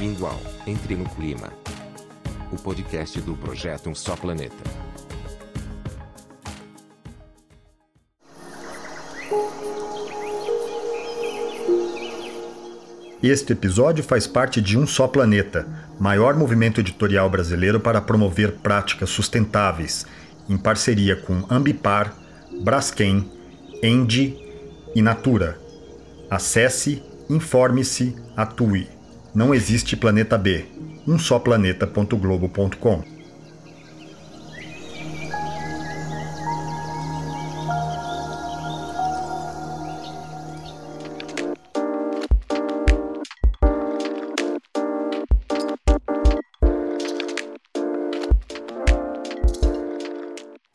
Bem-vindo ao Entre no Clima, o podcast do projeto Um Só Planeta. Este episódio faz parte de Um Só Planeta, maior movimento editorial brasileiro para promover práticas sustentáveis, em parceria com Ambipar, Braskem, Endi e Natura. Acesse, informe-se, atue. Não existe planeta B. Um só planeta.globo.com.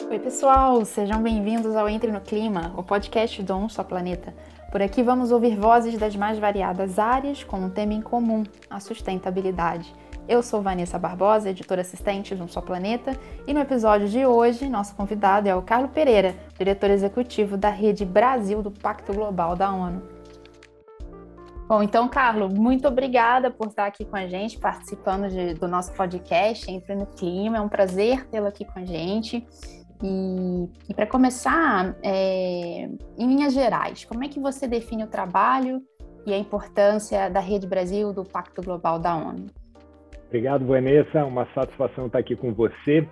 Oi, pessoal, sejam bem-vindos ao Entre no Clima, o podcast do Um Só Planeta. Por aqui vamos ouvir vozes das mais variadas áreas com um tema em comum, a sustentabilidade. Eu sou Vanessa Barbosa, editora assistente do Um Só Planeta, e no episódio de hoje, nosso convidado é o Carlo Pereira, diretor executivo da Rede Brasil do Pacto Global da ONU. Bom, então, Carlo, muito obrigada por estar aqui com a gente, participando de, do nosso podcast Entre no Clima. É um prazer tê-lo aqui com a gente. E, e para começar, é, em linhas gerais, como é que você define o trabalho e a importância da Rede Brasil do Pacto Global da ONU? Obrigado, Vanessa. Uma satisfação estar aqui com você.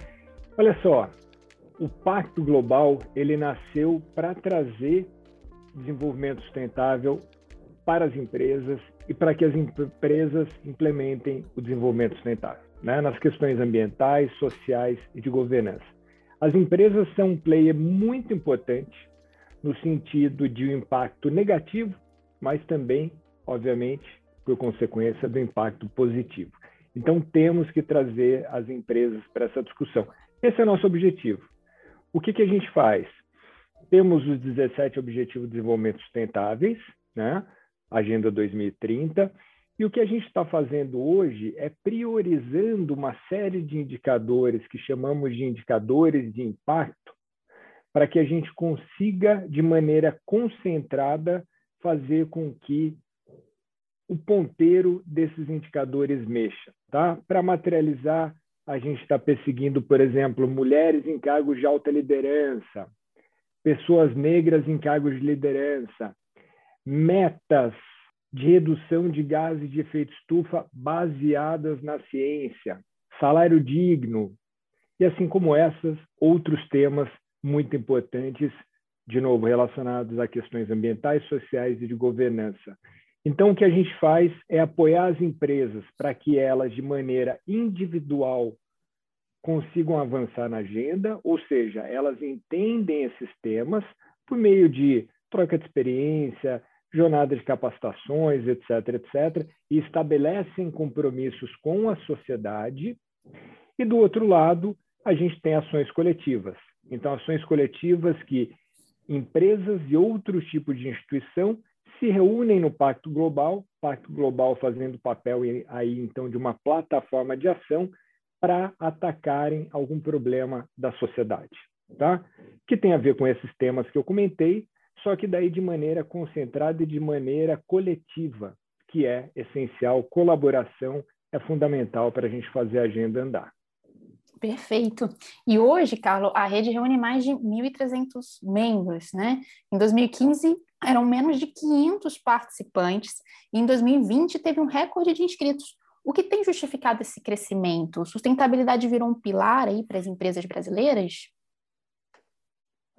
Olha só, o Pacto Global ele nasceu para trazer desenvolvimento sustentável para as empresas e para que as empresas implementem o desenvolvimento sustentável, né? nas questões ambientais, sociais e de governança. As empresas são um player muito importante no sentido de um impacto negativo, mas também, obviamente, por consequência do impacto positivo. Então, temos que trazer as empresas para essa discussão. Esse é o nosso objetivo. O que, que a gente faz? Temos os 17 Objetivos de Desenvolvimento Sustentáveis, né? Agenda 2030, e o que a gente está fazendo hoje é priorizando uma série de indicadores que chamamos de indicadores de impacto, para que a gente consiga, de maneira concentrada, fazer com que o ponteiro desses indicadores mexa. Tá? Para materializar, a gente está perseguindo, por exemplo, mulheres em cargos de alta liderança, pessoas negras em cargos de liderança, metas de redução de gases de efeito estufa baseadas na ciência, salário digno, e assim como essas, outros temas muito importantes, de novo, relacionados a questões ambientais, sociais e de governança. Então, o que a gente faz é apoiar as empresas para que elas, de maneira individual, consigam avançar na agenda, ou seja, elas entendem esses temas por meio de troca de experiência, jornada de capacitações, etc., etc., e estabelecem compromissos com a sociedade. E do outro lado, a gente tem ações coletivas. Então, ações coletivas que empresas e outros tipos de instituição se reúnem no Pacto Global, Pacto Global fazendo papel aí então de uma plataforma de ação para atacarem algum problema da sociedade, tá? Que tem a ver com esses temas que eu comentei, só que daí de maneira concentrada e de maneira coletiva, que é essencial. Colaboração é fundamental para a gente fazer a agenda andar. Perfeito. E hoje, Carlos, a rede reúne mais de 1.300 membros, né? Em 2015, eram menos de 500 participantes, e em 2020 teve um recorde de inscritos. O que tem justificado esse crescimento? Sustentabilidade virou um pilar aí para as empresas brasileiras?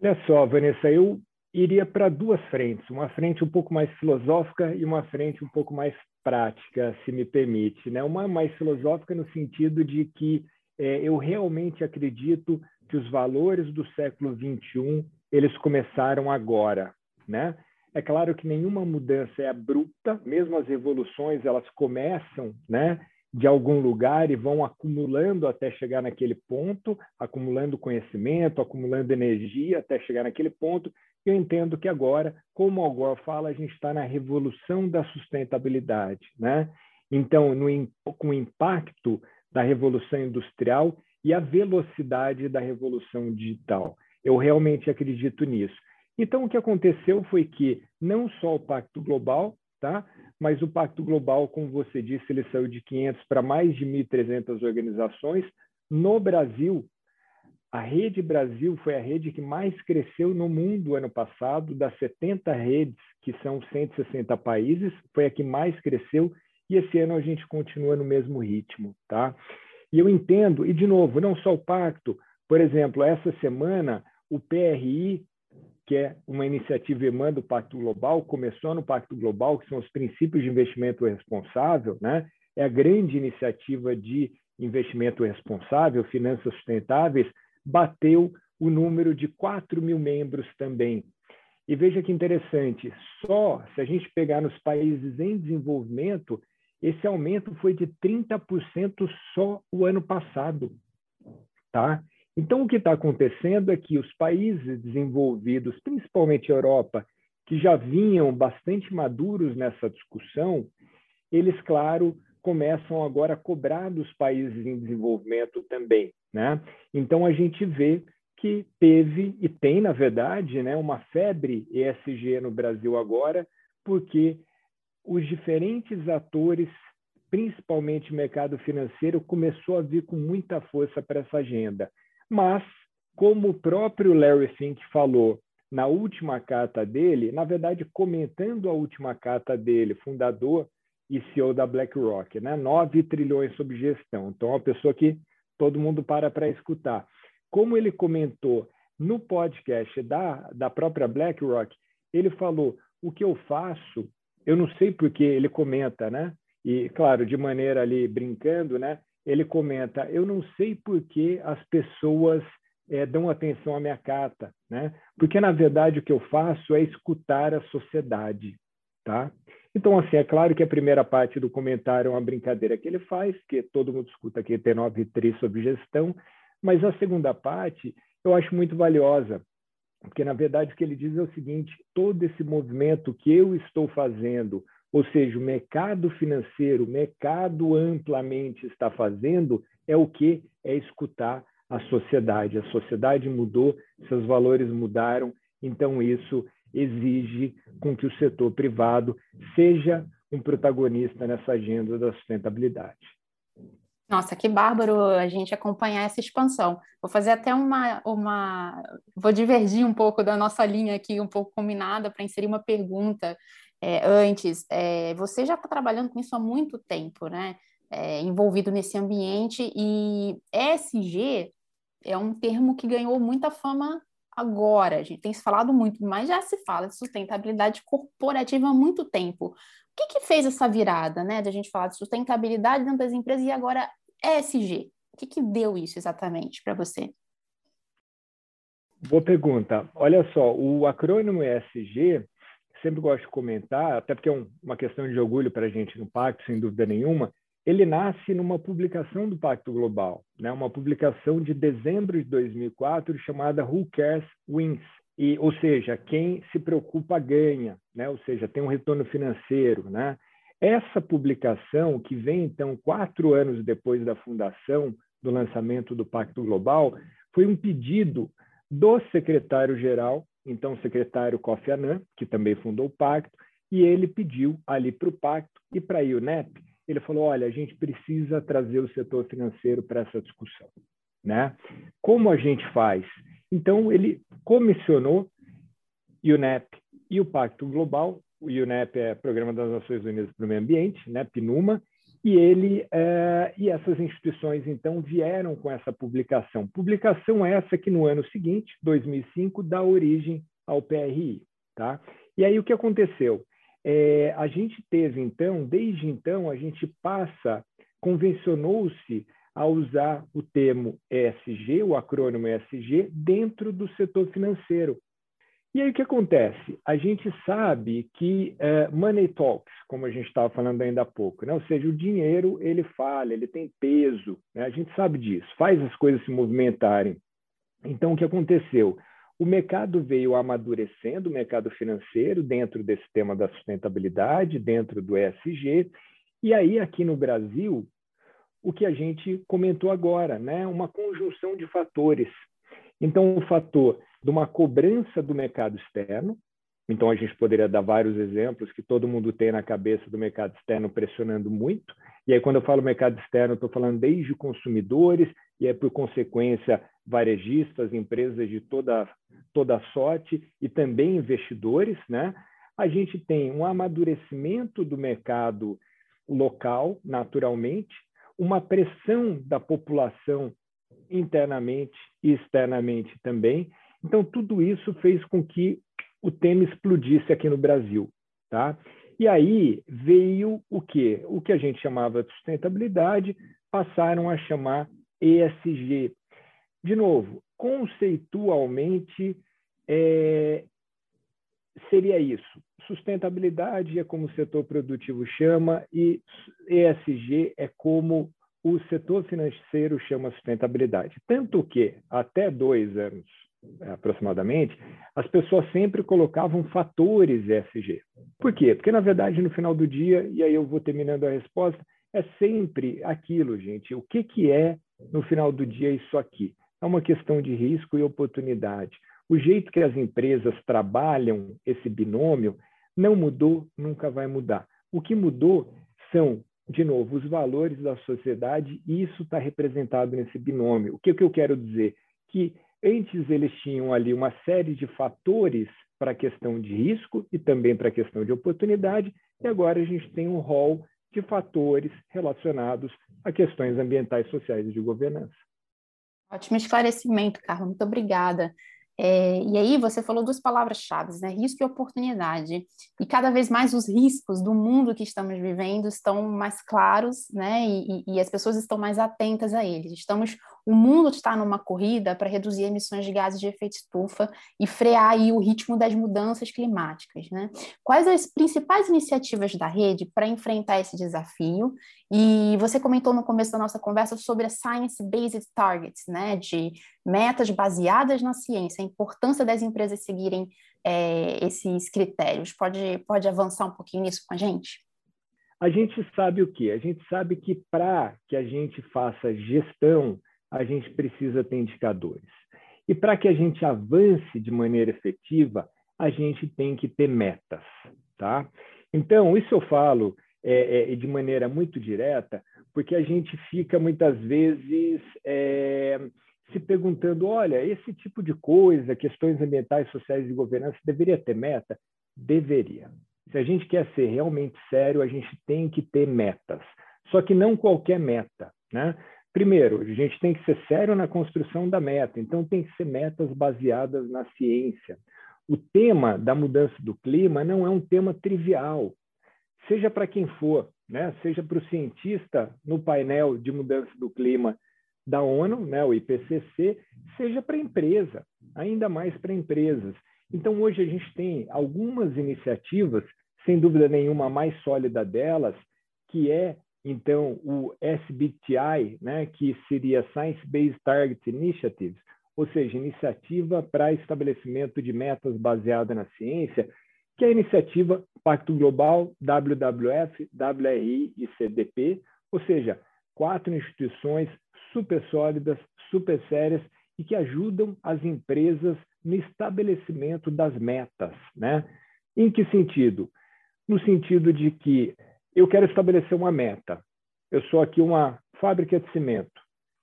Olha só, Vanessa, eu iria para duas frentes, uma frente um pouco mais filosófica e uma frente um pouco mais prática, se me permite. Né? Uma mais filosófica no sentido de que é, eu realmente acredito que os valores do século XXI eles começaram agora, né? É claro que nenhuma mudança é abrupta, mesmo as revoluções elas começam, né? De algum lugar e vão acumulando até chegar naquele ponto, acumulando conhecimento, acumulando energia até chegar naquele ponto. Eu entendo que agora, como o Algor fala, a gente está na revolução da sustentabilidade, né? Então, no, com o impacto da revolução industrial e a velocidade da revolução digital. Eu realmente acredito nisso. Então, o que aconteceu foi que não só o Pacto Global, tá? Mas o Pacto Global, como você disse, ele saiu de 500 para mais de 1.300 organizações. No Brasil, a Rede Brasil foi a rede que mais cresceu no mundo ano passado, das 70 redes, que são 160 países, foi a que mais cresceu, e esse ano a gente continua no mesmo ritmo, tá? E eu entendo, e de novo, não só o pacto, por exemplo, essa semana o PRI, que é uma iniciativa irmã do Pacto Global, começou no Pacto Global, que são os princípios de investimento responsável, né? É a grande iniciativa de investimento responsável, finanças sustentáveis, bateu o número de 4 mil membros também. E veja que interessante, só se a gente pegar nos países em desenvolvimento, esse aumento foi de 30% só o ano passado. Tá? Então, o que está acontecendo é que os países desenvolvidos, principalmente a Europa, que já vinham bastante maduros nessa discussão, eles, claro, começam agora a cobrar dos países em desenvolvimento também. Né? Então, a gente vê que teve e tem, na verdade, né, uma febre ESG no Brasil agora, porque os diferentes atores, principalmente o mercado financeiro, começou a vir com muita força para essa agenda. Mas, como o próprio Larry Fink falou na última carta dele, na verdade, comentando a última carta dele, fundador e CEO da BlackRock, né? 9 trilhões sob gestão. Então, é uma pessoa que todo mundo para para escutar. Como ele comentou no podcast da, da própria BlackRock, ele falou: o que eu faço, eu não sei porque ele comenta, né? E, claro, de maneira ali brincando, né? Ele comenta: eu não sei por que as pessoas é, dão atenção à minha carta, né? Porque, na verdade, o que eu faço é escutar a sociedade, tá? Então, assim, é claro que a primeira parte do comentário é uma brincadeira que ele faz, que todo mundo escuta aqui T9 3 sobre gestão, mas a segunda parte eu acho muito valiosa, porque, na verdade, o que ele diz é o seguinte: todo esse movimento que eu estou fazendo, ou seja, o mercado financeiro, o mercado amplamente está fazendo, é o que? É escutar a sociedade. A sociedade mudou, seus valores mudaram, então isso exige com que o setor privado seja um protagonista nessa agenda da sustentabilidade. Nossa, que bárbaro a gente acompanhar essa expansão. Vou fazer até uma, uma... vou divergir um pouco da nossa linha aqui, um pouco combinada, para inserir uma pergunta é, antes. É, você já está trabalhando com isso há muito tempo, né? É, envolvido nesse ambiente, e ESG é um termo que ganhou muita fama agora. A gente tem se falado muito, mas já se fala de sustentabilidade corporativa há muito tempo. O que, que fez essa virada, né? De a gente falar de sustentabilidade dentro das empresas e agora ESG? O que, que deu isso exatamente para você? Boa pergunta. Olha só, o acrônimo ESG, sempre gosto de comentar, até porque é um, uma questão de orgulho para a gente no Pacto, sem dúvida nenhuma, ele nasce numa publicação do Pacto Global, né? uma publicação de dezembro de 2004 chamada Who Cares Wins, e, ou seja, quem se preocupa ganha, né? ou seja, tem um retorno financeiro. Né? Essa publicação, que vem então quatro anos depois da fundação, do lançamento do Pacto Global, foi um pedido do secretário-geral, então secretário Kofi Annan, que também fundou o Pacto, e ele pediu ali para o Pacto e para a UNEP ele falou: olha, a gente precisa trazer o setor financeiro para essa discussão. Né? Como a gente faz? Então, ele comissionou UNEP e o Pacto Global. O UNEP é Programa das Nações Unidas para o Meio Ambiente, né? PNUMA, e ele é, e essas instituições então vieram com essa publicação. Publicação essa que no ano seguinte, 2005, dá origem ao PRI, tá? E aí o que aconteceu? É, a gente teve, então, desde então, a gente passa, convencionou-se a usar o termo ESG, o acrônimo ESG, dentro do setor financeiro. E aí o que acontece? A gente sabe que uh, money talks, como a gente estava falando ainda há pouco, né? ou seja, o dinheiro ele fala, ele tem peso, né? a gente sabe disso, faz as coisas se movimentarem. Então o que aconteceu? o mercado veio amadurecendo, o mercado financeiro, dentro desse tema da sustentabilidade, dentro do ESG. E aí, aqui no Brasil, o que a gente comentou agora, né? uma conjunção de fatores. Então, o fator de uma cobrança do mercado externo, Então, a gente poderia dar vários exemplos que todo mundo tem na cabeça do mercado externo pressionando muito. E aí, quando eu falo mercado externo, estou falando desde consumidores e, é, por consequência, varejistas, empresas de toda, toda sorte e também investidores. Né? A gente tem um amadurecimento do mercado local, naturalmente, uma pressão da população internamente e externamente também. Então, tudo isso fez com que o tema explodisse aqui no Brasil. Tá? E aí veio o quê? O que a gente chamava de sustentabilidade, passaram a chamar ESG. De novo, conceitualmente, é, seria isso. Sustentabilidade é como o setor produtivo chama, e ESG é como o setor financeiro chama sustentabilidade. Tanto que, até dois anos aproximadamente, as pessoas sempre colocavam fatores ESG. Por quê? Porque, na verdade, no final do dia, e aí eu vou terminando a resposta, é sempre aquilo, gente. O que, que é, no final do dia, isso aqui? É uma questão de risco e oportunidade. O jeito que as empresas trabalham esse binômio não mudou, nunca vai mudar. O que mudou são, de novo, os valores da sociedade, e isso está representado nesse binômio. O que, que eu quero dizer? Que Antes, eles tinham ali uma série de fatores para a questão de risco e também para a questão de oportunidade, e agora a gente tem um rol de fatores relacionados a questões ambientais, sociais e de governança. Ótimo esclarecimento, Carlos. Muito obrigada. É, e aí você falou duas palavras-chave, né? Risco e oportunidade. E cada vez mais os riscos do mundo que estamos vivendo estão mais claros, né? E, e, e as pessoas estão mais atentas a eles. Estamos, o mundo está numa corrida para reduzir emissões de gases de efeito estufa e frear aí o ritmo das mudanças climáticas, né? Quais as principais iniciativas da rede para enfrentar esse desafio? E você comentou no começo da nossa conversa sobre a Science-Based Targets, né? De metas baseadas na ciência, a importância das empresas seguirem é, esses critérios. Pode, pode avançar um pouquinho nisso com a gente? A gente sabe o quê? A gente sabe que para que a gente faça gestão, a gente precisa ter indicadores. E para que a gente avance de maneira efetiva, a gente tem que ter metas, tá? Então, isso eu falo é, é, de maneira muito direta, porque a gente fica muitas vezes é, se perguntando: olha, esse tipo de coisa, questões ambientais, sociais e governança, deveria ter meta? Deveria. Se a gente quer ser realmente sério, a gente tem que ter metas. Só que não qualquer meta. Né? Primeiro, a gente tem que ser sério na construção da meta, então tem que ser metas baseadas na ciência. O tema da mudança do clima não é um tema trivial, seja para quem for, né? seja para o cientista no painel de mudança do clima da ONU, né, o IPCC, seja para empresa, ainda mais para empresas. Então, hoje a gente tem algumas iniciativas, sem dúvida nenhuma a mais sólida delas, que é, então, o SBTI, né, que seria Science Based Target Initiatives, ou seja, iniciativa para estabelecimento de metas baseada na ciência, que é a iniciativa Pacto Global, WWF, WRI e CDP, ou seja, quatro instituições super sólidas, super sérias e que ajudam as empresas no estabelecimento das metas, né? Em que sentido? No sentido de que eu quero estabelecer uma meta. Eu sou aqui uma fábrica de cimento.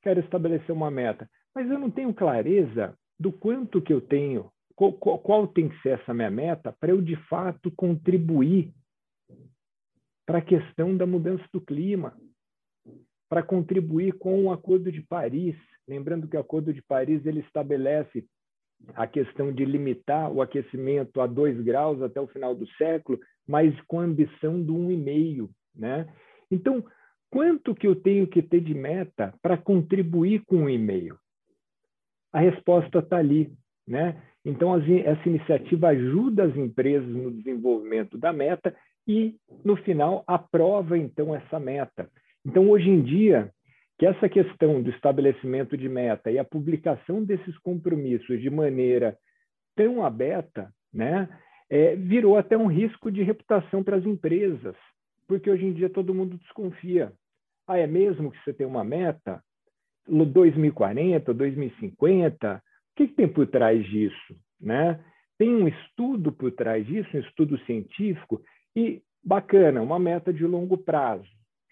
Quero estabelecer uma meta, mas eu não tenho clareza do quanto que eu tenho, qual, qual, tem que ser essa minha meta para eu de fato contribuir para a questão da mudança do clima, para contribuir com o Acordo de Paris. Lembrando que o Acordo de Paris ele estabelece a questão de limitar o aquecimento a 2 graus até o final do século, mas com a ambição do 1,5. Né? Então, quanto que eu tenho que ter de meta para contribuir com o 1,5? A resposta está ali. Né? Então, essa iniciativa ajuda as empresas no desenvolvimento da meta e, no final, aprova, então, essa meta. Então, hoje em dia, que essa questão do estabelecimento de meta e a publicação desses compromissos de maneira tão aberta, né, é, virou até um risco de reputação para as empresas, porque hoje em dia todo mundo desconfia. Ah, é mesmo que você tem uma meta? 2040, 2050? O que, que tem por trás disso? Né? tem um estudo por trás disso, um estudo científico, e bacana, uma meta de longo prazo.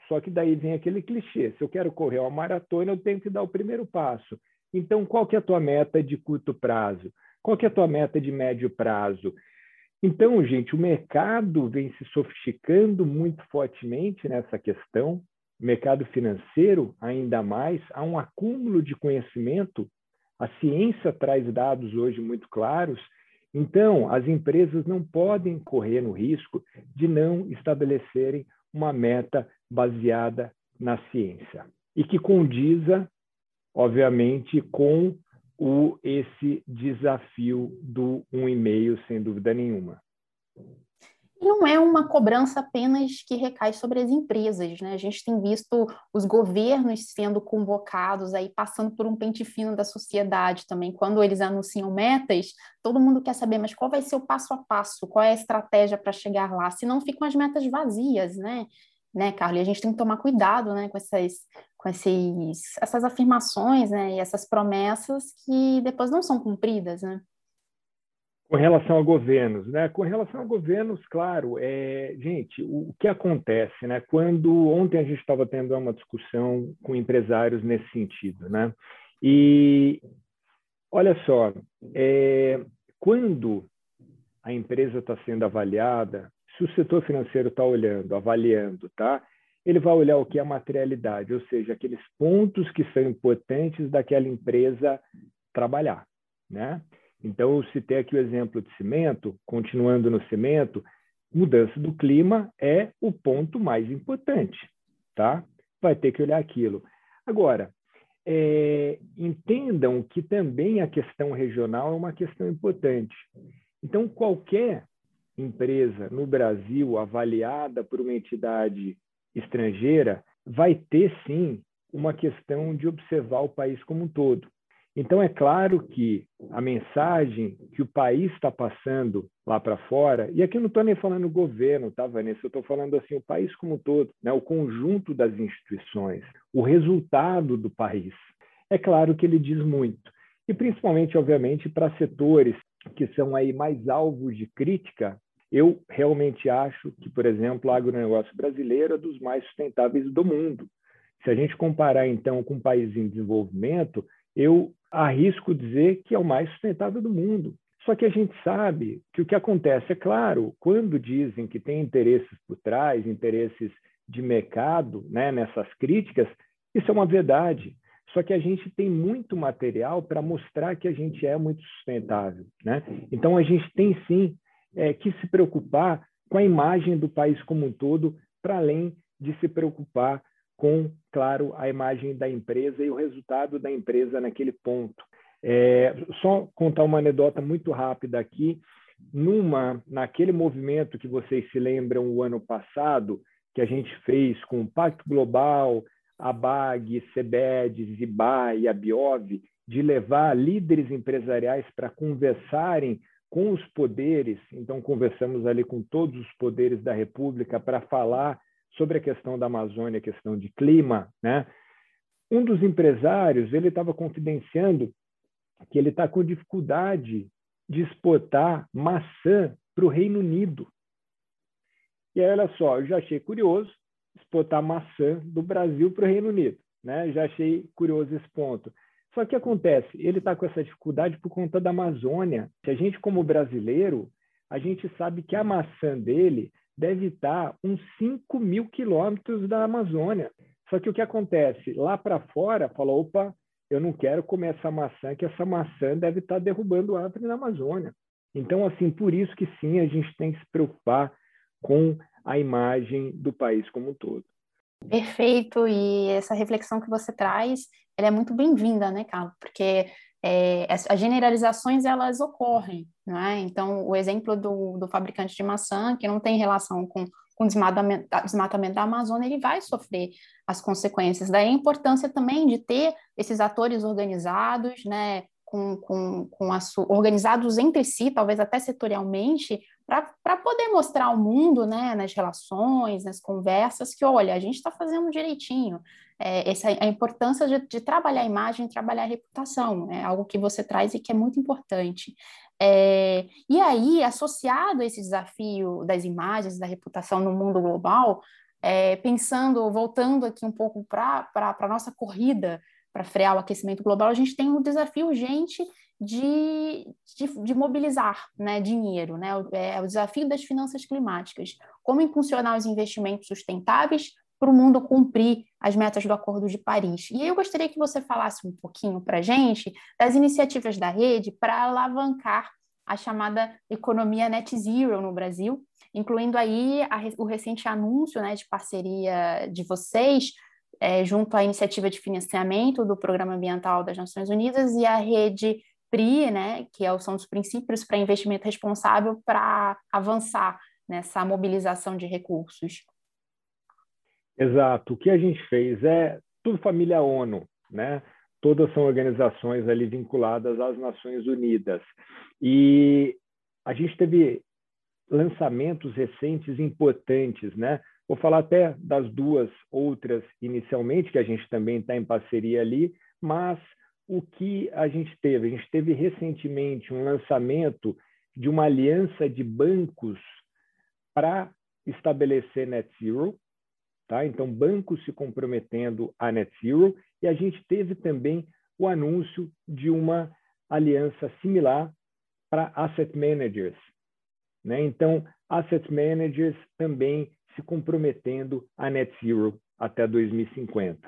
Só que daí vem aquele clichê: se eu quero correr uma maratona, eu tenho que dar o primeiro passo. Então, qual que é a tua meta de curto prazo? Qual que é a tua meta de médio prazo? Então, gente, o mercado vem se sofisticando muito fortemente nessa questão, o mercado financeiro ainda mais, há um acúmulo de conhecimento, a ciência traz dados hoje muito claros, então as empresas não podem correr no risco de não estabelecerem uma meta baseada na ciência. E que condiza, obviamente, com o, esse desafio do um e-mail, sem dúvida nenhuma. Não é uma cobrança apenas que recai sobre as empresas, né? A gente tem visto os governos sendo convocados aí, passando por um pente fino da sociedade também. Quando eles anunciam metas, todo mundo quer saber, mas qual vai ser o passo a passo? Qual é a estratégia para chegar lá? Senão ficam as metas vazias, né? Né, Carlos? E a gente tem que tomar cuidado, né, com essas, com esses, essas afirmações, né, e essas promessas que depois não são cumpridas, né? Com relação a governos, né? Com relação a governos, claro, é, gente, o, o que acontece, né? Quando ontem a gente estava tendo uma discussão com empresários nesse sentido, né? E olha só, é, quando a empresa está sendo avaliada, se o setor financeiro está olhando, avaliando, tá? Ele vai olhar o que é a materialidade, ou seja, aqueles pontos que são importantes daquela empresa trabalhar, né? Então, eu citei aqui o exemplo de cimento, continuando no cimento, mudança do clima é o ponto mais importante, tá? Vai ter que olhar aquilo. Agora, é, entendam que também a questão regional é uma questão importante. Então, qualquer empresa no Brasil avaliada por uma entidade estrangeira vai ter sim uma questão de observar o país como um todo. Então, é claro que a mensagem que o país está passando lá para fora, e aqui eu não estou nem falando governo, tá, Vanessa? Eu estou falando assim, o país como um todo, né? o conjunto das instituições, o resultado do país. É claro que ele diz muito. E principalmente, obviamente, para setores que são aí mais alvos de crítica, eu realmente acho que, por exemplo, o agronegócio brasileiro é dos mais sustentáveis do mundo. Se a gente comparar, então, com um país em desenvolvimento, eu arrisco dizer que é o mais sustentável do mundo. Só que a gente sabe que o que acontece, é claro, quando dizem que tem interesses por trás, interesses de mercado né, nessas críticas, isso é uma verdade. Só que a gente tem muito material para mostrar que a gente é muito sustentável. Né? Então, a gente tem sim é, que se preocupar com a imagem do país como um todo, para além de se preocupar com, claro, a imagem da empresa e o resultado da empresa naquele ponto. É, só contar uma anedota muito rápida aqui. Numa, naquele movimento que vocês se lembram o ano passado, que a gente fez com o Pacto Global, a BAG, CEBED, Ziba e a Biov, de levar líderes empresariais para conversarem com os poderes, então conversamos ali com todos os poderes da República para falar sobre a questão da Amazônia, a questão de clima, né? Um dos empresários, ele estava confidenciando que ele está com dificuldade de exportar maçã para o Reino Unido. E aí, olha só, eu já achei curioso exportar maçã do Brasil para o Reino Unido, né? Já achei curioso esse ponto. Só que acontece, ele está com essa dificuldade por conta da Amazônia. Se a gente, como brasileiro, a gente sabe que a maçã dele deve estar uns 5 mil quilômetros da Amazônia. Só que o que acontece? Lá para fora, fala, opa, eu não quero comer essa maçã, que essa maçã deve estar derrubando árvore na Amazônia. Então, assim, por isso que sim, a gente tem que se preocupar com a imagem do país como um todo. Perfeito, e essa reflexão que você traz, ela é muito bem-vinda, né, Carlos? Porque é, as generalizações, elas ocorrem, não é? Então, o exemplo do, do fabricante de maçã, que não tem relação com, com o desmatamento, desmatamento da Amazônia, ele vai sofrer as consequências. Daí a importância também de ter esses atores organizados, né, com, com, com organizados entre si, talvez até setorialmente, para poder mostrar ao mundo, né, nas relações, nas conversas, que olha, a gente está fazendo direitinho. É, essa, a importância de, de, trabalhar a imagem, trabalhar a reputação, é algo que você traz e que é muito importante. É, e aí, associado a esse desafio das imagens, da reputação no mundo global, é, pensando, voltando aqui um pouco para a nossa corrida para frear o aquecimento global, a gente tem um desafio urgente de, de, de mobilizar né, dinheiro, né? É o desafio das finanças climáticas. Como impulsionar os investimentos sustentáveis para o mundo cumprir as metas do Acordo de Paris. E eu gostaria que você falasse um pouquinho para a gente das iniciativas da rede para alavancar a chamada economia net zero no Brasil, incluindo aí a, o recente anúncio né, de parceria de vocês é, junto à iniciativa de financiamento do Programa Ambiental das Nações Unidas e a rede PRI, né, que é são os princípios para investimento responsável para avançar nessa mobilização de recursos. Exato. O que a gente fez é tudo família ONU, né? Todas são organizações ali vinculadas às Nações Unidas. E a gente teve lançamentos recentes importantes, né? Vou falar até das duas outras inicialmente, que a gente também está em parceria ali, mas o que a gente teve? A gente teve recentemente um lançamento de uma aliança de bancos para estabelecer net zero, Tá? Então, bancos se comprometendo a net zero, e a gente teve também o anúncio de uma aliança similar para asset managers. Né? Então, asset managers também se comprometendo a net zero até 2050.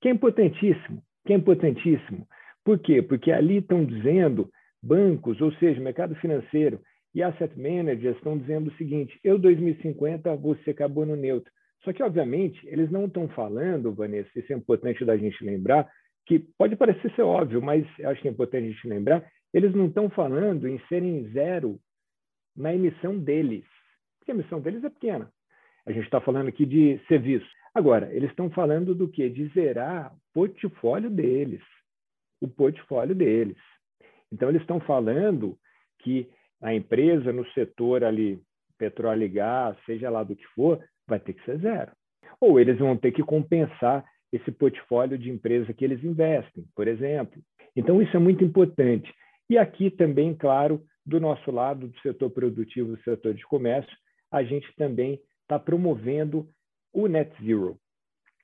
Que é importantíssimo, que é importantíssimo. Por quê? Porque ali estão dizendo bancos, ou seja, mercado financeiro e asset managers estão dizendo o seguinte: eu 2050 vou ser carbono neutro. Só que, obviamente, eles não estão falando, Vanessa, isso é importante da gente lembrar, que pode parecer ser óbvio, mas acho que é importante a gente lembrar, eles não estão falando em serem zero na emissão deles, porque a emissão deles é pequena. A gente está falando aqui de serviço. Agora, eles estão falando do quê? De zerar o portfólio deles, o portfólio deles. Então, eles estão falando que a empresa no setor ali, petróleo e gás, seja lá do que for, vai ter que ser zero. Ou eles vão ter que compensar esse portfólio de empresa que eles investem, por exemplo. Então, isso é muito importante. E aqui também, claro, do nosso lado, do setor produtivo, do setor de comércio, a gente também está promovendo o Net Zero.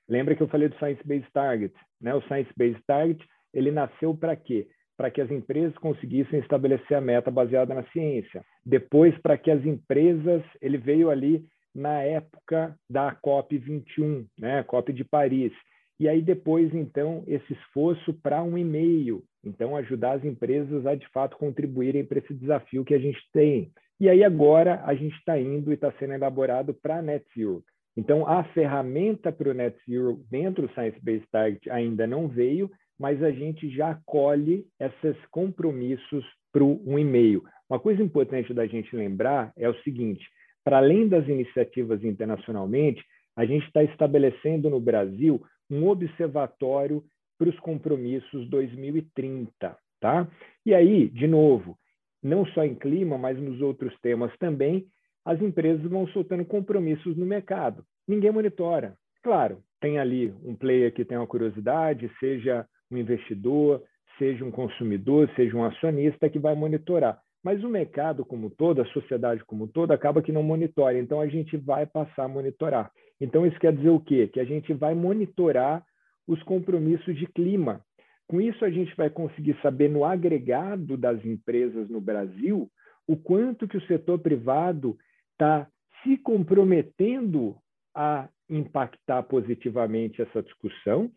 Lembra que eu falei do Science Based Target? Né? O Science Based Target ele nasceu para quê? Para que as empresas conseguissem estabelecer a meta baseada na ciência. Depois, para que as empresas, ele veio ali na época da COP 21, né, COP de Paris. E aí depois, então, esse esforço para um e-mail, então ajudar as empresas a de fato contribuírem para esse desafio que a gente tem. E aí agora a gente está indo e está sendo elaborado para Net Zero. Então a ferramenta para o Net Zero dentro do Science Based Target ainda não veio, mas a gente já colhe esses compromissos para um e-mail. Uma coisa importante da gente lembrar é o seguinte: para além das iniciativas internacionalmente, a gente está estabelecendo no Brasil um observatório para os compromissos 2030, tá? E aí, de novo, não só em clima, mas nos outros temas também, as empresas vão soltando compromissos no mercado. Ninguém monitora. Claro, tem ali um player que tem uma curiosidade, seja um investidor, seja um consumidor, seja um acionista que vai monitorar. Mas o mercado como todo, a sociedade como todo, acaba que não monitora. Então, a gente vai passar a monitorar. Então, isso quer dizer o quê? Que a gente vai monitorar os compromissos de clima. Com isso, a gente vai conseguir saber no agregado das empresas no Brasil o quanto que o setor privado está se comprometendo a impactar positivamente essa discussão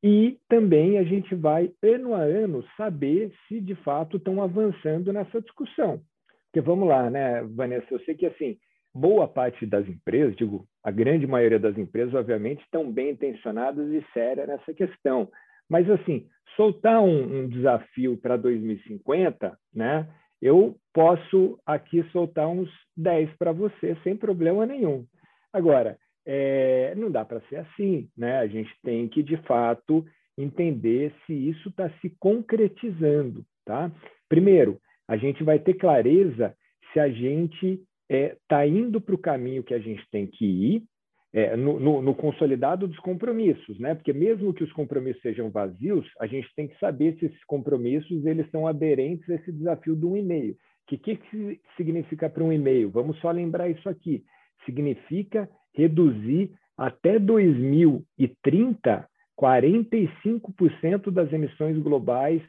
e também a gente vai, ano a ano, saber se de fato estão avançando nessa discussão. Porque vamos lá, né, Vanessa? Eu sei que assim, boa parte das empresas, digo, a grande maioria das empresas, obviamente, estão bem intencionadas e sérias nessa questão. Mas assim, soltar um, um desafio para 2050, né? Eu posso aqui soltar uns 10 para você sem problema nenhum. Agora, é, não dá para ser assim, né? A gente tem que, de fato, entender se isso está se concretizando, tá? Primeiro, a gente vai ter clareza se a gente está é, tá indo para o caminho que a gente tem que ir, é, no, no, no, consolidado dos compromissos, né? Porque mesmo que os compromissos sejam vazios, a gente tem que saber se esses compromissos eles são aderentes a esse desafio do um e-mail. O que, que significa para um e-mail? Vamos só lembrar isso aqui. Significa reduzir até 2030 45% das emissões globais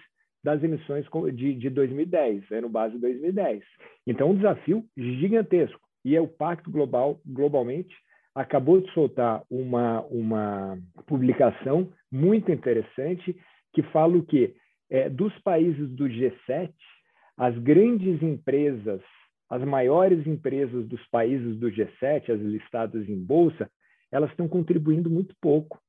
das emissões de, de 2010, né, no base 2010. Então, um desafio gigantesco. E é o Pacto Global, globalmente, acabou de soltar uma, uma publicação muito interessante que fala o quê? É, dos países do G7, as grandes empresas, as maiores empresas dos países do G7, as listadas em bolsa, elas estão contribuindo muito pouco.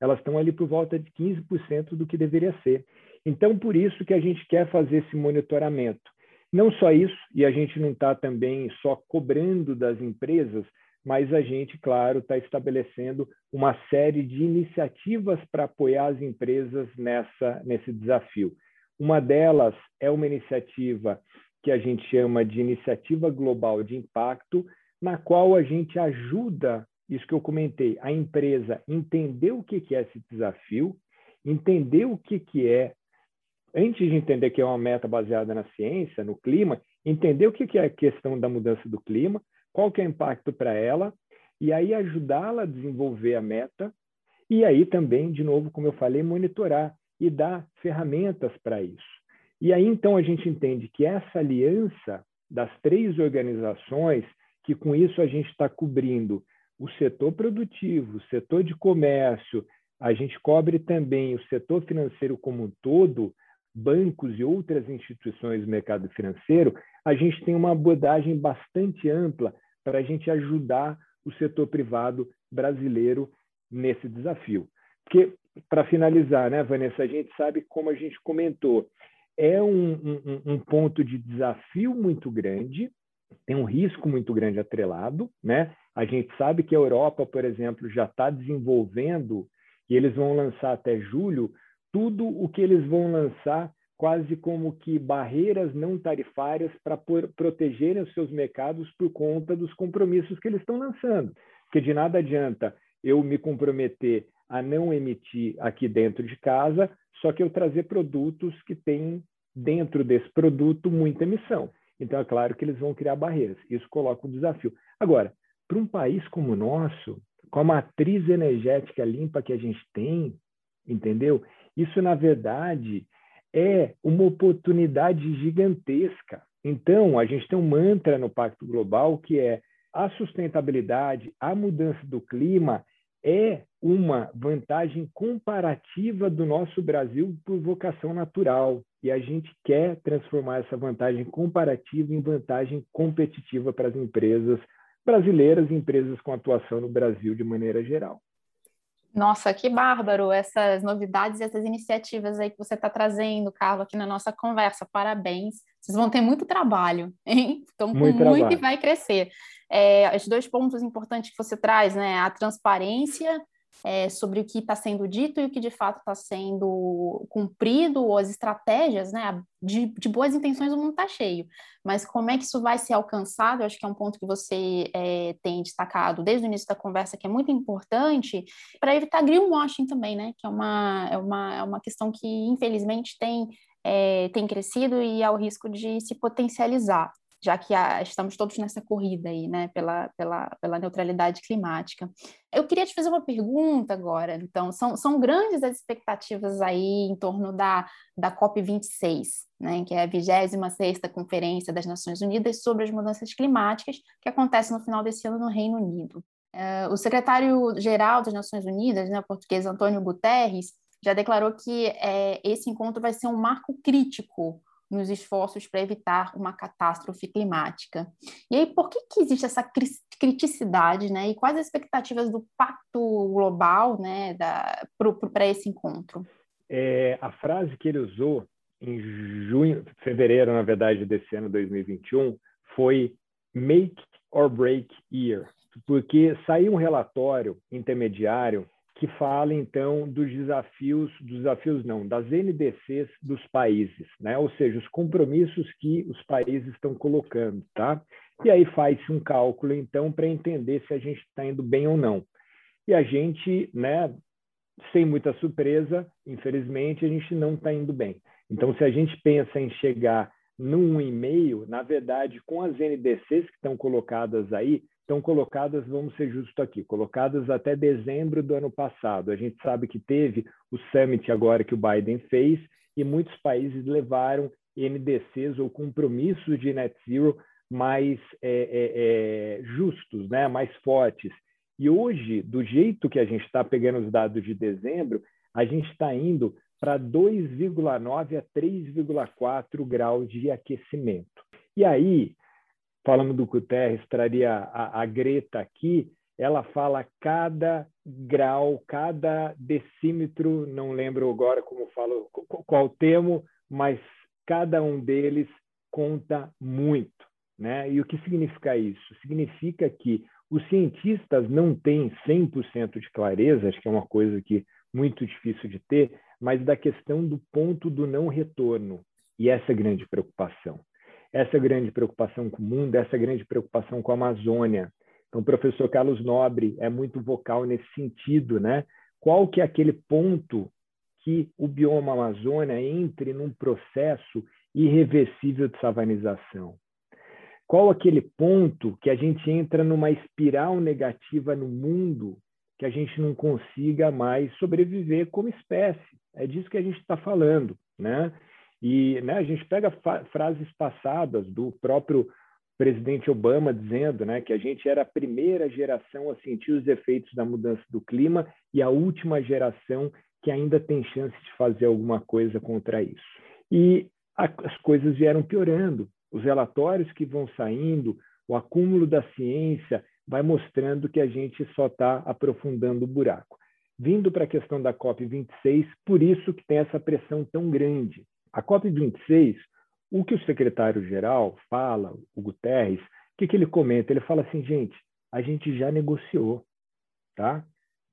Elas estão ali por volta de 15% do que deveria ser. Então, por isso que a gente quer fazer esse monitoramento. Não só isso, e a gente não está também só cobrando das empresas, mas a gente, claro, está estabelecendo uma série de iniciativas para apoiar as empresas nessa, nesse desafio. Uma delas é uma iniciativa que a gente chama de Iniciativa Global de Impacto, na qual a gente ajuda, isso que eu comentei, a empresa entender o que é esse desafio, entender o que é, antes de entender que é uma meta baseada na ciência, no clima, entender o que é a questão da mudança do clima, qual que é o impacto para ela, e aí ajudá-la a desenvolver a meta, e aí também, de novo, como eu falei, monitorar e dar ferramentas para isso. E aí, então, a gente entende que essa aliança das três organizações, que com isso a gente está cobrindo o setor produtivo, o setor de comércio, a gente cobre também o setor financeiro como um todo, bancos e outras instituições do mercado financeiro, a gente tem uma abordagem bastante ampla para a gente ajudar o setor privado brasileiro nesse desafio. Porque, para finalizar, né, Vanessa, a gente sabe, como a gente comentou, é um, um, um, ponto de desafio muito grande, tem um risco muito grande atrelado. Né? A gente sabe que a Europa, por exemplo, já está desenvolvendo, e eles vão lançar até julho, tudo o que eles vão lançar quase como que barreiras não tarifárias para protegerem os seus mercados por conta dos compromissos que eles estão lançando. Porque de nada adianta eu me comprometer a não emitir aqui dentro de casa, só que eu trazer produtos que têm dentro desse produto muita emissão. Então é claro que eles vão criar barreiras. Isso coloca um desafio. Agora, para um país como o nosso, com a matriz energética limpa que a gente tem, entendeu? Isso na verdade é uma oportunidade gigantesca. Então, a gente tem um mantra no Pacto Global que é a sustentabilidade, a mudança do clima é uma vantagem comparativa do nosso Brasil por vocação natural. E a gente quer transformar essa vantagem comparativa em vantagem competitiva para as empresas brasileiras e empresas com atuação no Brasil de maneira geral. Nossa, que bárbaro essas novidades e essas iniciativas aí que você está trazendo, Carlos, aqui na nossa conversa. Parabéns. Vocês vão ter muito trabalho, hein? Estão com muito, muito e vai crescer. É, os dois pontos importantes que você traz, né? A transparência é, sobre o que está sendo dito e o que de fato está sendo cumprido, ou as estratégias, né? De, de boas intenções o mundo está cheio, mas como é que isso vai ser alcançado? Eu acho que é um ponto que você é, tem destacado desde o início da conversa, que é muito importante, para evitar greenwashing também, né? Que é uma, é uma, é uma questão que, infelizmente, tem, é, tem crescido e há o risco de se potencializar já que há, estamos todos nessa corrida aí, né, pela, pela, pela neutralidade climática. Eu queria te fazer uma pergunta agora, então, são, são grandes as expectativas aí em torno da, da COP26, né, que é a 26ª Conferência das Nações Unidas sobre as Mudanças Climáticas, que acontece no final desse ano no Reino Unido. Uh, o secretário-geral das Nações Unidas, né, português Antônio Guterres, já declarou que é, esse encontro vai ser um marco crítico nos esforços para evitar uma catástrofe climática. E aí, por que, que existe essa criticidade, né? E quais as expectativas do Pacto Global, né, para esse encontro? É, a frase que ele usou em junho, fevereiro, na verdade, desse ano 2021, foi make or break year, porque saiu um relatório intermediário que fala então dos desafios, dos desafios não, das NDCs dos países, né? Ou seja, os compromissos que os países estão colocando, tá? E aí faz-se um cálculo então para entender se a gente está indo bem ou não. E a gente, né, sem muita surpresa, infelizmente, a gente não está indo bem. Então, se a gente pensa em chegar num e-mail, na verdade, com as NDCs que estão colocadas aí, estão colocadas, vamos ser justos aqui, colocadas até dezembro do ano passado. A gente sabe que teve o summit agora que o Biden fez e muitos países levaram NDCs ou compromissos de net zero mais é, é, é, justos, né? mais fortes. E hoje, do jeito que a gente está pegando os dados de dezembro, a gente está indo para 2,9 a 3,4 graus de aquecimento. E aí, falando do Guterres, traria a, a Greta aqui, ela fala cada grau, cada decímetro, não lembro agora como falo, qual termo, mas cada um deles conta muito. Né? E o que significa isso? Significa que os cientistas não têm 100% de clareza, acho que é uma coisa que muito difícil de ter, mas da questão do ponto do não retorno. E essa é a grande preocupação essa grande preocupação com o mundo, essa grande preocupação com a Amazônia. Então, o professor Carlos Nobre é muito vocal nesse sentido, né? Qual que é aquele ponto que o bioma Amazônia entre num processo irreversível de savanização? Qual aquele ponto que a gente entra numa espiral negativa no mundo que a gente não consiga mais sobreviver como espécie? É disso que a gente está falando, né? E né, a gente pega frases passadas do próprio presidente Obama dizendo né, que a gente era a primeira geração a sentir os efeitos da mudança do clima e a última geração que ainda tem chance de fazer alguma coisa contra isso. E a, as coisas vieram piorando. Os relatórios que vão saindo, o acúmulo da ciência vai mostrando que a gente só está aprofundando o buraco. Vindo para a questão da COP26, por isso que tem essa pressão tão grande. A COP26, o que o secretário-geral fala, o Guterres, o que, que ele comenta? Ele fala assim, gente, a gente já negociou, tá?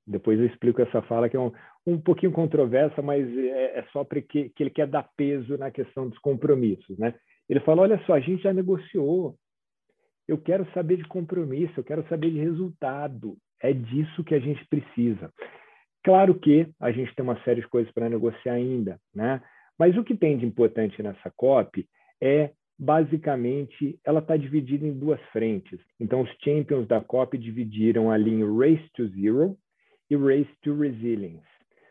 Depois eu explico essa fala que é um, um pouquinho controversa, mas é, é só porque que ele quer dar peso na questão dos compromissos, né? Ele fala, olha só, a gente já negociou. Eu quero saber de compromisso, eu quero saber de resultado. É disso que a gente precisa. Claro que a gente tem uma série de coisas para negociar ainda, né? Mas o que tem de importante nessa COP é, basicamente, ela está dividida em duas frentes. Então, os champions da COP dividiram ali em Race to Zero e Race to Resilience.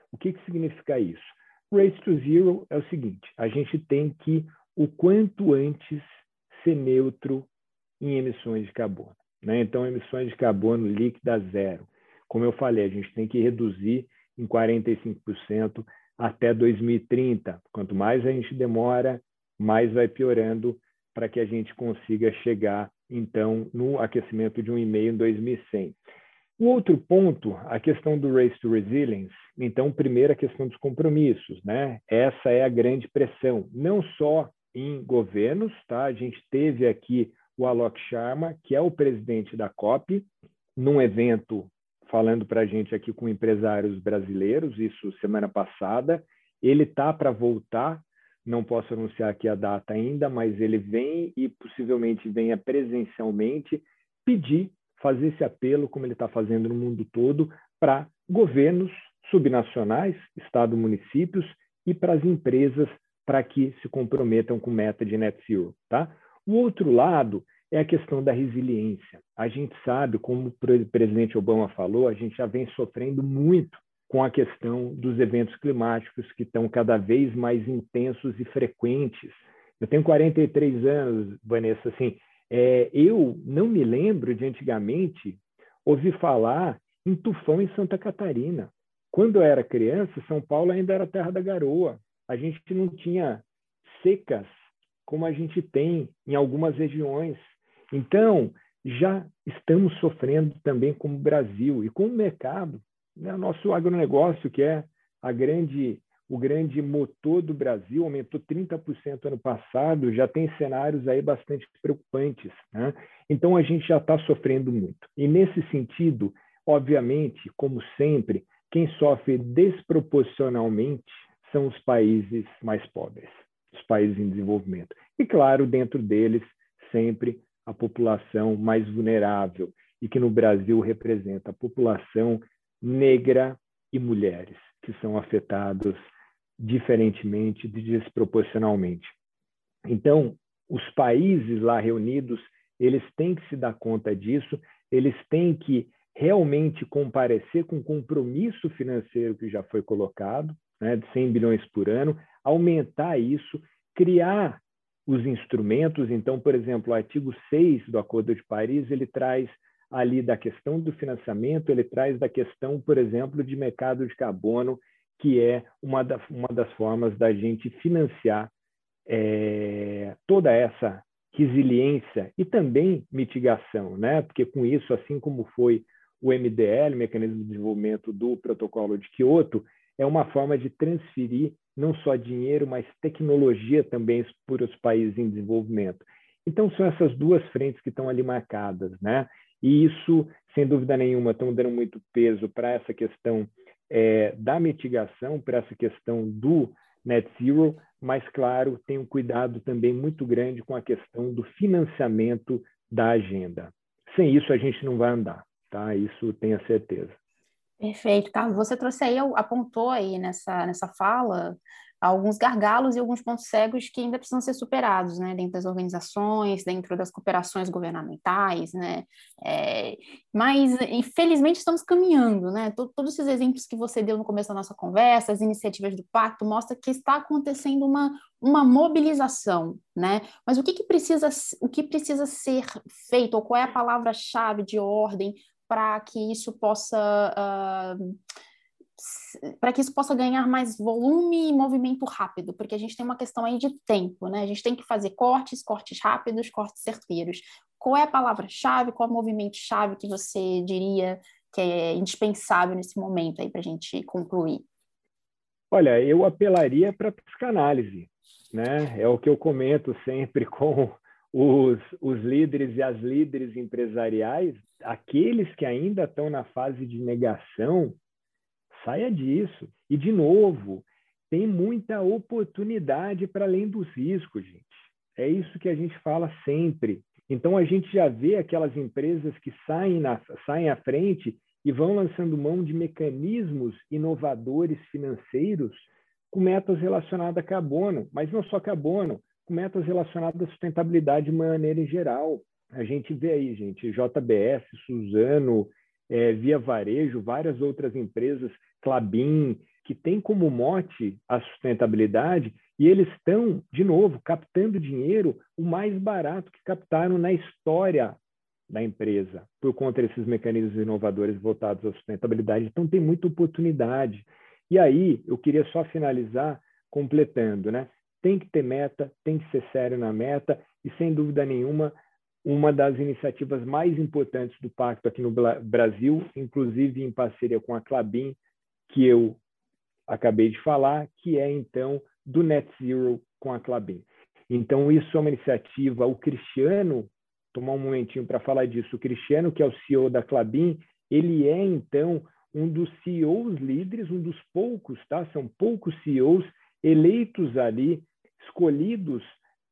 O que, que significa isso? Race to Zero é o seguinte: a gente tem que, o quanto antes, ser neutro em emissões de carbono. Né? Então, emissões de carbono líquida zero. Como eu falei, a gente tem que reduzir em 45% até 2030. Quanto mais a gente demora, mais vai piorando para que a gente consiga chegar, então, no aquecimento de um e-mail em 2100. O outro ponto, a questão do Race to Resilience. Então, primeiro, a questão dos compromissos. Né? Essa é a grande pressão, não só em governos. Tá? A gente teve aqui o Alok Sharma, que é o presidente da COP, num evento falando para a gente aqui com empresários brasileiros, isso semana passada. Ele tá para voltar, não posso anunciar aqui a data ainda, mas ele vem e possivelmente venha presencialmente pedir, fazer esse apelo, como ele está fazendo no mundo todo, para governos subnacionais, Estado, municípios e para as empresas para que se comprometam com meta de net zero. Tá? O outro lado é a questão da resiliência. A gente sabe, como o presidente Obama falou, a gente já vem sofrendo muito com a questão dos eventos climáticos que estão cada vez mais intensos e frequentes. Eu tenho 43 anos, Vanessa, assim, é, eu não me lembro de antigamente ouvir falar em tufão em Santa Catarina. Quando eu era criança, São Paulo ainda era terra da garoa. A gente não tinha secas como a gente tem em algumas regiões. Então, já estamos sofrendo também como Brasil e com o mercado. Né? Nosso agronegócio, que é a grande, o grande motor do Brasil, aumentou 30% ano passado, já tem cenários aí bastante preocupantes. Né? Então, a gente já está sofrendo muito. E, nesse sentido, obviamente, como sempre, quem sofre desproporcionalmente são os países mais pobres, os países em desenvolvimento. E, claro, dentro deles, sempre a população mais vulnerável, e que no Brasil representa a população negra e mulheres, que são afetados diferentemente, desproporcionalmente. Então, os países lá reunidos, eles têm que se dar conta disso, eles têm que realmente comparecer com o compromisso financeiro que já foi colocado, né, de 100 bilhões por ano, aumentar isso, criar os instrumentos. Então, por exemplo, o artigo 6 do Acordo de Paris, ele traz ali da questão do financiamento, ele traz da questão, por exemplo, de mercado de carbono, que é uma, da, uma das formas da gente financiar é, toda essa resiliência e também mitigação, né? Porque com isso, assim como foi o MDL, Mecanismo de Desenvolvimento do Protocolo de Kyoto, é uma forma de transferir não só dinheiro, mas tecnologia também para os países em desenvolvimento. Então, são essas duas frentes que estão ali marcadas, né? E isso, sem dúvida nenhuma, estão dando muito peso para essa questão é, da mitigação, para essa questão do net zero, mas, claro, tem um cuidado também muito grande com a questão do financiamento da agenda. Sem isso, a gente não vai andar, tá? Isso tenha certeza. Perfeito, Carlos. Você trouxe aí, apontou aí nessa, nessa fala alguns gargalos e alguns pontos cegos que ainda precisam ser superados, né, dentro das organizações, dentro das cooperações governamentais, né, é, mas infelizmente estamos caminhando, né, todos esses exemplos que você deu no começo da nossa conversa, as iniciativas do pacto, mostra que está acontecendo uma, uma mobilização, né, mas o que, que precisa, o que precisa ser feito, ou qual é a palavra-chave de ordem para que isso possa uh, para que isso possa ganhar mais volume e movimento rápido, porque a gente tem uma questão aí de tempo, né? A gente tem que fazer cortes, cortes rápidos, cortes certeiros. Qual é a palavra-chave, qual é o movimento-chave que você diria que é indispensável nesse momento aí para a gente concluir? Olha, eu apelaria para a psicanálise, né? É o que eu comento sempre com os, os líderes e as líderes empresariais, aqueles que ainda estão na fase de negação, Saia disso. E, de novo, tem muita oportunidade para além dos riscos, gente. É isso que a gente fala sempre. Então, a gente já vê aquelas empresas que saem, na, saem à frente e vão lançando mão de mecanismos inovadores financeiros com metas relacionadas a carbono, mas não só carbono, metas relacionadas à sustentabilidade de maneira em geral. A gente vê aí, gente, JBS, Suzano, é, Via Varejo, várias outras empresas, Clabin, que tem como mote a sustentabilidade e eles estão, de novo, captando dinheiro o mais barato que captaram na história da empresa, por conta desses mecanismos inovadores voltados à sustentabilidade. Então, tem muita oportunidade. E aí, eu queria só finalizar completando, né? Tem que ter meta, tem que ser sério na meta, e sem dúvida nenhuma, uma das iniciativas mais importantes do pacto aqui no Brasil, inclusive em parceria com a Clabin, que eu acabei de falar, que é então do Net Zero com a Clabin. Então isso é uma iniciativa, o Cristiano, tomar um momentinho para falar disso, o Cristiano, que é o CEO da Clabin, ele é então um dos CEOs líderes, um dos poucos, tá? São poucos CEOs eleitos ali, escolhidos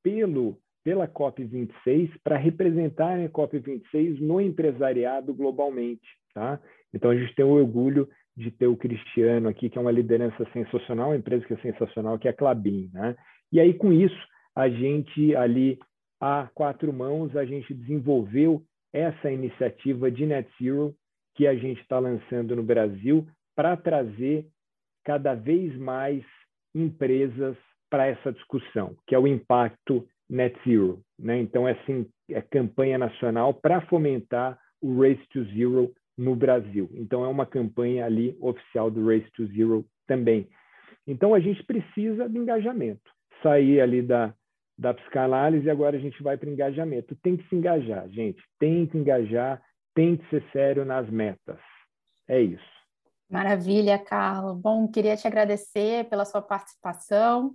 pelo pela COP26 para representarem a COP26 no empresariado globalmente. Tá? Então, a gente tem o orgulho de ter o Cristiano aqui, que é uma liderança sensacional, uma empresa que é sensacional, que é a Clabin. Né? E aí, com isso, a gente ali, a quatro mãos, a gente desenvolveu essa iniciativa de Net Zero que a gente está lançando no Brasil para trazer cada vez mais empresas para essa discussão, que é o impacto Net Zero. Né? Então, é, assim, é campanha nacional para fomentar o Race to Zero no Brasil. Então, é uma campanha ali oficial do Race to Zero também. Então, a gente precisa de engajamento. Sair ali da, da psicanálise e agora a gente vai para engajamento. Tem que se engajar, gente. Tem que engajar, tem que ser sério nas metas. É isso. Maravilha, Carlos. Bom, queria te agradecer pela sua participação.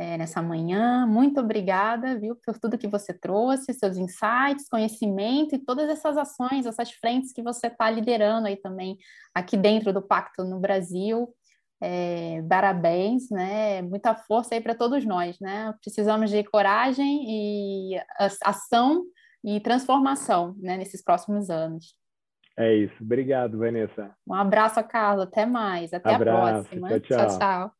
É, nessa manhã. Muito obrigada, viu, por tudo que você trouxe, seus insights, conhecimento e todas essas ações, essas frentes que você está liderando aí também aqui dentro do Pacto no Brasil. É, parabéns, né? Muita força aí para todos nós, né? Precisamos de coragem e ação e transformação, né? Nesses próximos anos. É isso. Obrigado, Vanessa. Um abraço, Carla. Até mais. Até abraço, a próxima. Tchau, tchau. tchau, tchau.